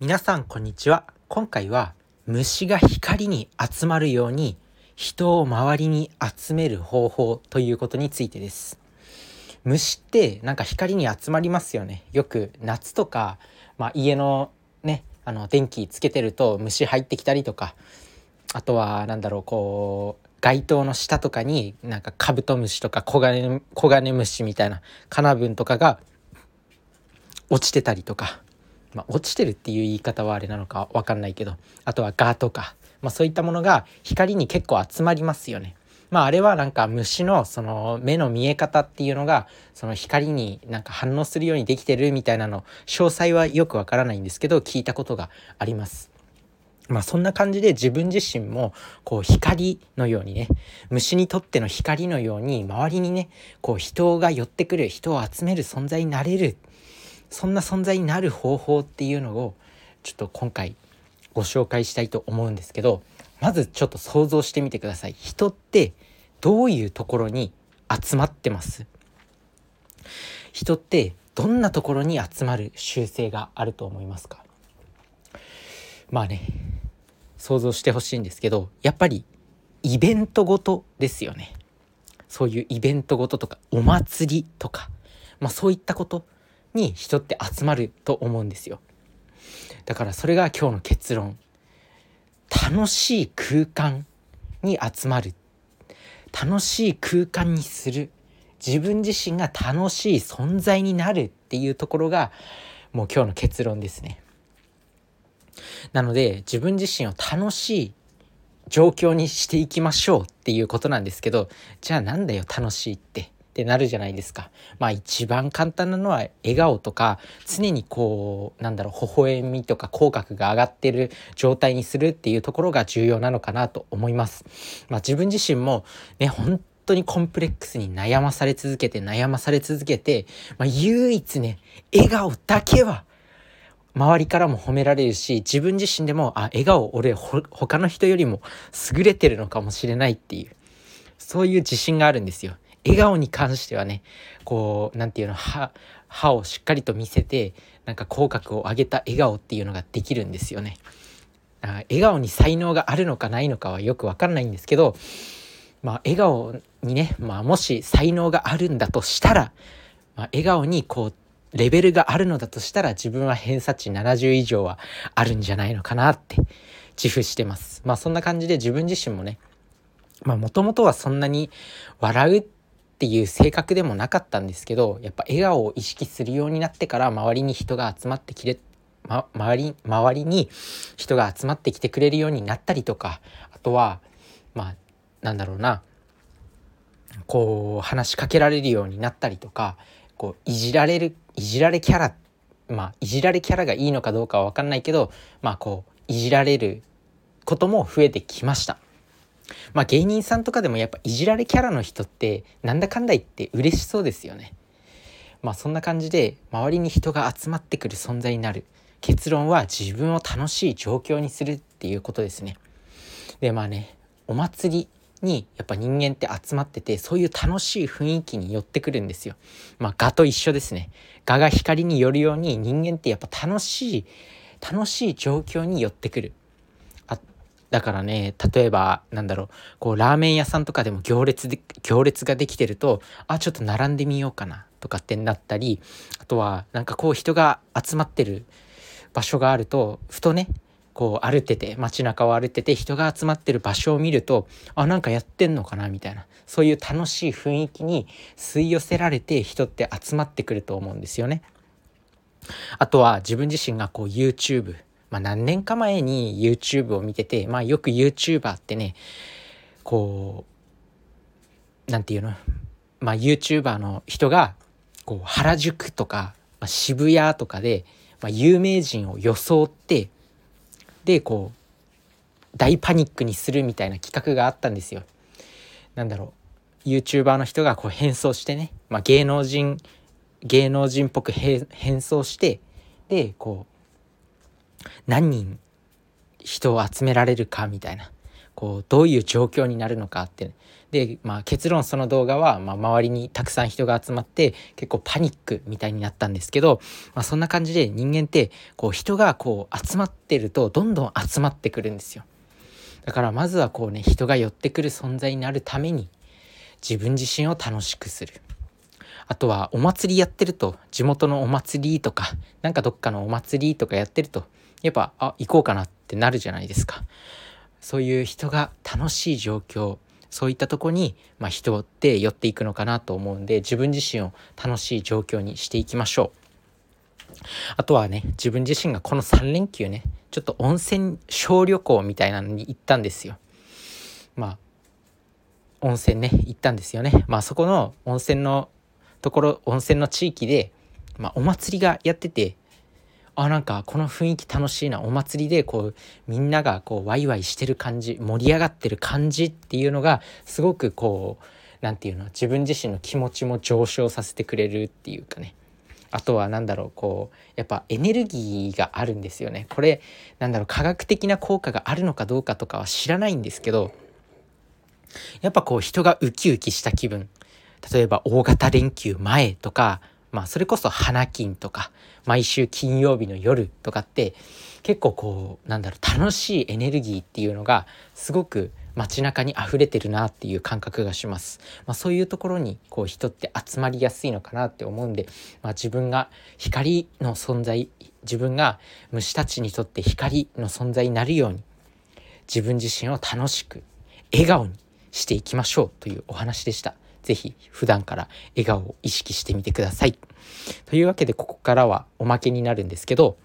皆さんこんにちは。今回は虫が光に集まるように人を周りに集める方法ということについてです。虫ってなんか光に集まりますよね。よく夏とか、まあ、家のねあの電気つけてると虫入ってきたりとかあとは何だろうこう街灯の下とかになんかカブトムシとかコガネコガネムシみたいなカナブンとかが落ちてたりとか、まあ、落ちてるっていう言い方はあれなのか分かんないけどあとはガとか、まあ、そういったものが光に結構集まりますよね。まああれはなんか虫のその目の見え方っていうのがその光になんか反応するようにできてるみたいなの詳細はよくわからないんですけど聞いたことがあります。まあそんな感じで自分自身もこう光のようにね虫にとっての光のように周りにねこう人が寄ってくる人を集める存在になれるそんな存在になる方法っていうのをちょっと今回ご紹介したいと思うんですけどまずちょっと想像してみてください。人ってどういうところに集まってます？人ってどんなところに集まる習性があると思いますか？まあね想像してほしいんですけどやっぱりイベントごとですよね。そういうイベントごととかお祭りとか、まあ、そういったことに人って集まると思うんですよ。だからそれが今日の結論。楽しい空間に集まる。楽しい空間にする。自分自身が楽しい存在になるっていうところがもう今日の結論ですね。なので自分自身を楽しい状況にしていきましょうっていうことなんですけどじゃあなんだよ楽しいって。ってなるじゃないですか。まあ一番簡単なのは笑顔とか常にこうなんだろう微笑みとか口角が上がってる状態にするっていうところが重要なのかなと思います。まあ自分自身もね本当にコンプレックスに悩まされ続けて悩まされ続けて、まあ、唯一ね笑顔だけは周りからも褒められるし自分自身でもあ笑顔俺他の人よりも優れてるのかもしれないっていうそういう自信があるんですよ。笑顔に関してはねこう何て言うの歯歯をしっかりと見せてなんか口角を上げた笑顔っていうのができるんですよね。あ笑顔に才能があるのかないのかはよく分かんないんですけど、まあ、笑顔にね、まあ、もし才能があるんだとしたら、まあ、笑顔にこうレベルがあるのだとしたら自分は偏差値70以上はあるんじゃないのかなって自負してます。まあそんな感じで自分自身もねまあもともとはそんなに笑うっっていう性格でもなかったんですけどやっぱ笑顔を意識するようになってから周りに人が集まってきれ、ま、周り周りに人が集まってきてくれるようになったりとかあとはまあなんだろうなこう話しかけられるようになったりとかこういじられるいじられキャラまあいじられキャラがいいのかどうかは分かんないけどまあこういじられることも増えてきました。まあ芸人さんとかでもやっぱいじられキャラの人ってなんだかんだ言って嬉しそうですよね。まあそんな感じで周りに人が集まってくる存在になる結論は自分を楽しい状況にするっていうことですね。でまあねお祭りにやっぱ人間って集まっててそういう楽しい雰囲気に寄ってくるんですよ。まあ蛾と一緒ですね。蛾が光に寄るように人間ってやっぱ楽しい楽しい状況に寄ってくる。だからね例えばなんだろうこうラーメン屋さんとかでも行列で行列ができてるとあちょっと並んでみようかなとかってなったりあとはなんかこう人が集まってる場所があるとふとねこう歩いてて街中を歩いてて人が集まってる場所を見るとあなんかやってんのかなみたいなそういう楽しい雰囲気に吸い寄せられて人って集まってくると思うんですよね。あとは自分自身がこう YouTube まあ、何年か前に YouTube を見てて、まあ、よく YouTuber ってねこう何て言うの、まあ、YouTuber の人がこう原宿とか、まあ、渋谷とかで、まあ、有名人を装ってでこう大パニックにするみたいな企画があったんですよ。なんだろう YouTuber の人がこう変装してね、まあ、芸能人芸能人っぽく変装してでこう何人人を集められるかみたいなこうどういう状況になるのかって、で、まあ、結論その動画は、まあ、周りにたくさん人が集まって結構パニックみたいになったんですけど、まあ、そんな感じで人間ってこう人がこう集まってるとどんどん集まってくるんですよ。だからまずはこうね人が寄ってくる存在になるために自分自身を楽しくする。あとはお祭りやってると地元のお祭りとかなんかどっかのお祭りとかやってるとやっぱあ行こうかなってなるじゃないですか。そういう人が楽しい状況そういったとこに、まあ、人って寄っていくのかなと思うんで自分自身を楽しい状況にしていきましょう。あとはね自分自身がこの3連休ねちょっと温泉小旅行みたいなのに行ったんですよ。まあ温泉ね行ったんですよね。まあそこの温泉のところ温泉の地域で、まあ、お祭りがやっててあなんかこの雰囲気楽しいな。お祭りでこうみんながこうワイワイしてる感じ盛り上がってる感じっていうのがすごくこう何て言うの自分自身の気持ちも上昇させてくれるっていうかね。あとは何だろうこうやっぱエネルギーがあるんですよねこれなんだろう科学的な効果があるのかどうかとかは知らないんですけどやっぱこう人がウキウキした気分。例えば大型連休前とかまあそれこそ花金とか毎週金曜日の夜とかって結構こうなんだろう楽しいエネルギーっていうのがすごく街中に溢れてるなっていう感覚がします。まあ、そういうところにこう人って集まりやすいのかなって思うんで、まあ、自分が光の存在自分が虫たちにとって光の存在になるように自分自身を楽しく笑顔にしていきましょうというお話でした。ぜひ普段から笑顔を意識してみてください。というわけでここからはおまけになるんですけど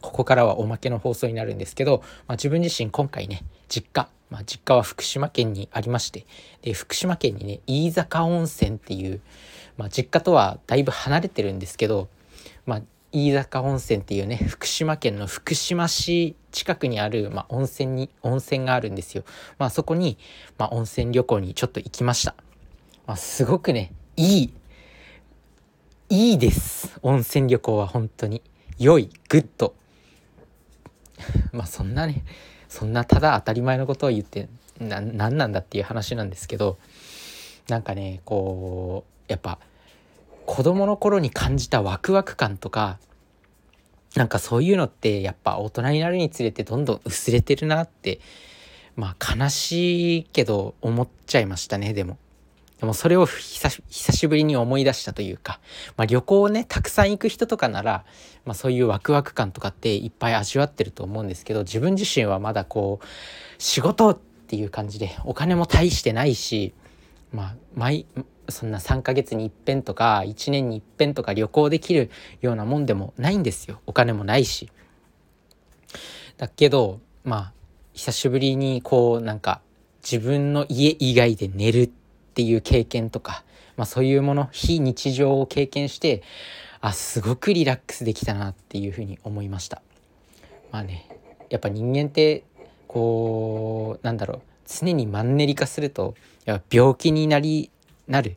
ここからはおまけの放送になるんですけど、まあ、自分自身今回ね実家、まあ、実家は福島県にありましてで福島県にね飯坂温泉っていう、まあ、実家とはだいぶ離れてるんですけど、まあ、飯坂温泉っていうね福島県の福島市近くにある、まあ、温泉に温泉があるんですよ。まあ、そこに、まあ、温泉旅行にちょっと行きました。まあ、すごくねいいいいです温泉旅行は本当に良い good まあそんなねそんなただ当たり前のことを言ってな何なんだっていう話なんですけどなんかねこうやっぱ子供の頃に感じたワクワク感とかなんかそういうのってやっぱ大人になるにつれてどんどん薄れてるなってまあ悲しいけど思っちゃいましたねでも。でもそれを久しぶりに思い出したというか、まあ、旅行をねたくさん行く人とかなら、まあ、そういうワクワク感とかっていっぱい味わってると思うんですけど自分自身はまだこう仕事っていう感じでお金も大してないしまあ毎そんな3ヶ月に一遍とか1年に一遍とか旅行できるようなもんでもないんですよお金もないし。だけどまあ久しぶりにこうなんか自分の家以外で寝るってっていう経験とか、まあ、そういうもの非日常を経験してあすごくリラックスできたなっていうふうに思いました。まあねやっぱ人間ってこうなんだろう常にマンネリ化するとやっぱ病気になりなる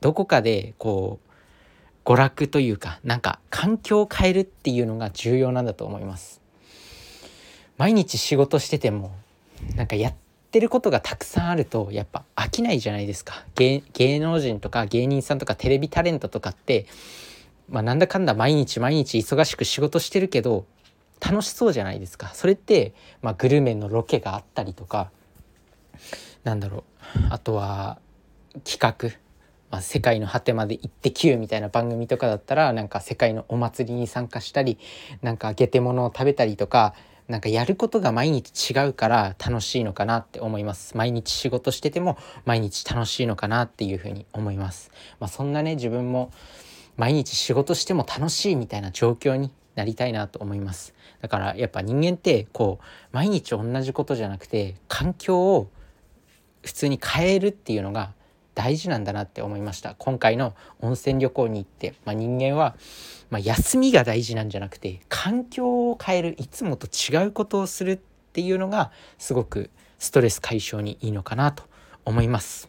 どこかでこう娯楽というかなんか環境を変えるっていうのが重要なんだと思います毎日仕事しててもなんかやっってることがたくさんあるとやっぱ飽きないじゃないですか。芸能人とか芸人さんとかテレビタレントとかってまあなんだかんだ毎日毎日忙しく仕事してるけど楽しそうじゃないですか。それって、まあ、グルメのロケがあったりとかなんだろう。あとは企画。まあ、世界の果てまで行ってきゅうみたいな番組とかだったらなんか世界のお祭りに参加したりなんかゲテモノを食べたりとかなんかやることが毎日違うから楽しいのかなって思います。毎日仕事してても毎日楽しいのかなっていうふうに思います。まあ、そんなね自分も毎日仕事しても楽しいみたいな状況になりたいなと思います。だからやっぱ人間ってこう毎日同じことじゃなくて環境を普通に変えるっていうのが大事なんだなって思いました今回の温泉旅行に行って、まあ、人間は、まあ、休みが大事なんじゃなくて環境を変えるいつもと違うことをするっていうのがすごくストレス解消にいいのかなと思います。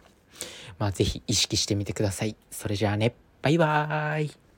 まあ、是非意識してみてください。それじゃあねバイバーイ